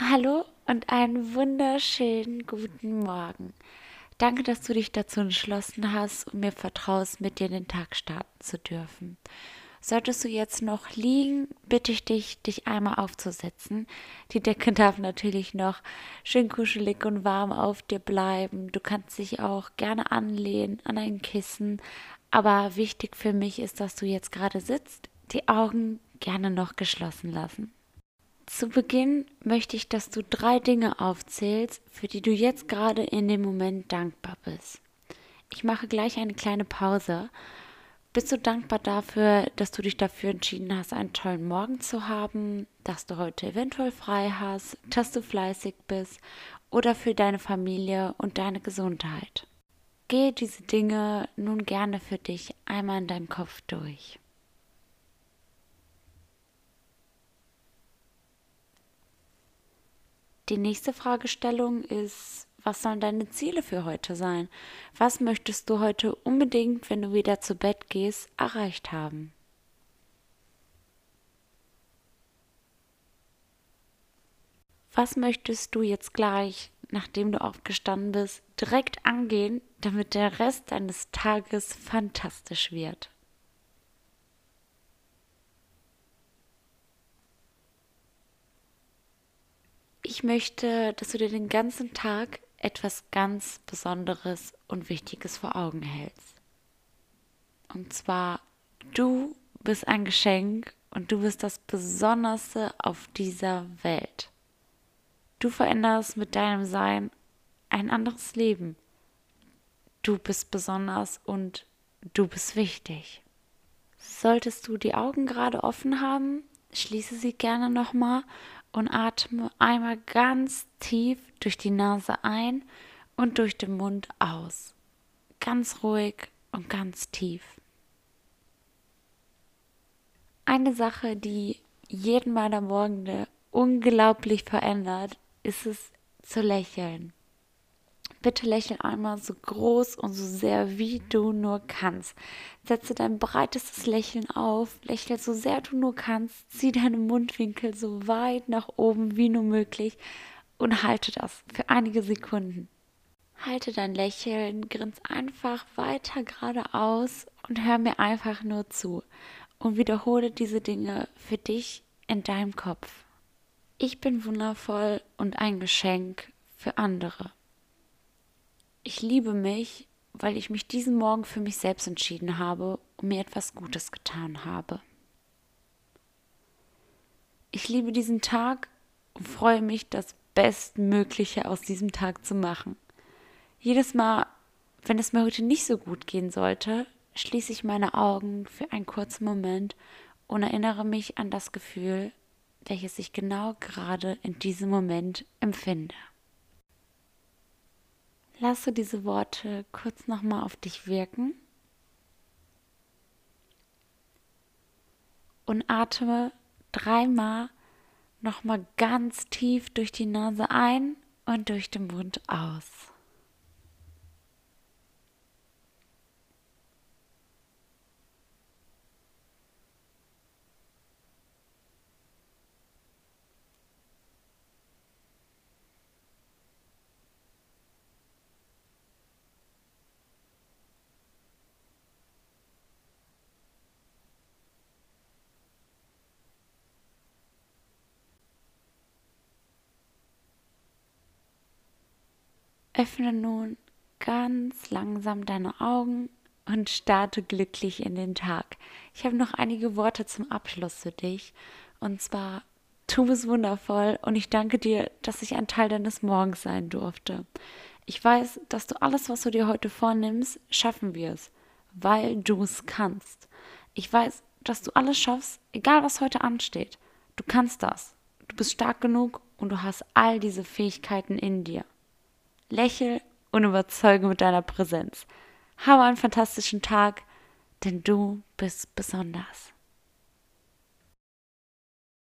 Hallo und einen wunderschönen guten Morgen. Danke, dass du dich dazu entschlossen hast und mir vertraust, mit dir den Tag starten zu dürfen. Solltest du jetzt noch liegen, bitte ich dich, dich einmal aufzusetzen. Die Decke darf natürlich noch schön kuschelig und warm auf dir bleiben. Du kannst dich auch gerne anlehnen an ein Kissen. Aber wichtig für mich ist, dass du jetzt gerade sitzt, die Augen gerne noch geschlossen lassen. Zu Beginn möchte ich, dass du drei Dinge aufzählst, für die du jetzt gerade in dem Moment dankbar bist. Ich mache gleich eine kleine Pause. Bist du dankbar dafür, dass du dich dafür entschieden hast, einen tollen Morgen zu haben, dass du heute eventuell frei hast, dass du fleißig bist oder für deine Familie und deine Gesundheit? Gehe diese Dinge nun gerne für dich einmal in deinem Kopf durch. Die nächste Fragestellung ist, was sollen deine Ziele für heute sein? Was möchtest du heute unbedingt, wenn du wieder zu Bett gehst, erreicht haben? Was möchtest du jetzt gleich, nachdem du aufgestanden bist, direkt angehen, damit der Rest deines Tages fantastisch wird? Ich möchte, dass du dir den ganzen Tag etwas ganz Besonderes und Wichtiges vor Augen hältst. Und zwar, du bist ein Geschenk und du bist das Besonderste auf dieser Welt. Du veränderst mit deinem Sein ein anderes Leben. Du bist besonders und du bist wichtig. Solltest du die Augen gerade offen haben, schließe sie gerne nochmal und atme einmal ganz tief durch die Nase ein und durch den Mund aus. Ganz ruhig und ganz tief. Eine Sache, die jeden meiner Morgende unglaublich verändert, ist es zu lächeln. Bitte lächel einmal so groß und so sehr, wie du nur kannst. Setze dein breitestes Lächeln auf, lächle so sehr du nur kannst, zieh deine Mundwinkel so weit nach oben wie nur möglich und halte das für einige Sekunden. Halte dein Lächeln, grins einfach weiter geradeaus und hör mir einfach nur zu und wiederhole diese Dinge für dich in deinem Kopf. Ich bin wundervoll und ein Geschenk für andere. Ich liebe mich, weil ich mich diesen Morgen für mich selbst entschieden habe und mir etwas Gutes getan habe. Ich liebe diesen Tag und freue mich, das Bestmögliche aus diesem Tag zu machen. Jedes Mal, wenn es mir heute nicht so gut gehen sollte, schließe ich meine Augen für einen kurzen Moment und erinnere mich an das Gefühl, welches ich genau gerade in diesem Moment empfinde. Lasse diese Worte kurz nochmal auf dich wirken und atme dreimal nochmal ganz tief durch die Nase ein und durch den Mund aus. Öffne nun ganz langsam deine Augen und starte glücklich in den Tag. Ich habe noch einige Worte zum Abschluss für dich. Und zwar, du bist wundervoll und ich danke dir, dass ich ein Teil deines Morgens sein durfte. Ich weiß, dass du alles, was du dir heute vornimmst, schaffen wirst, weil du es kannst. Ich weiß, dass du alles schaffst, egal was heute ansteht. Du kannst das. Du bist stark genug und du hast all diese Fähigkeiten in dir. Lächel und überzeuge mit deiner Präsenz. Habe einen fantastischen Tag, denn du bist besonders.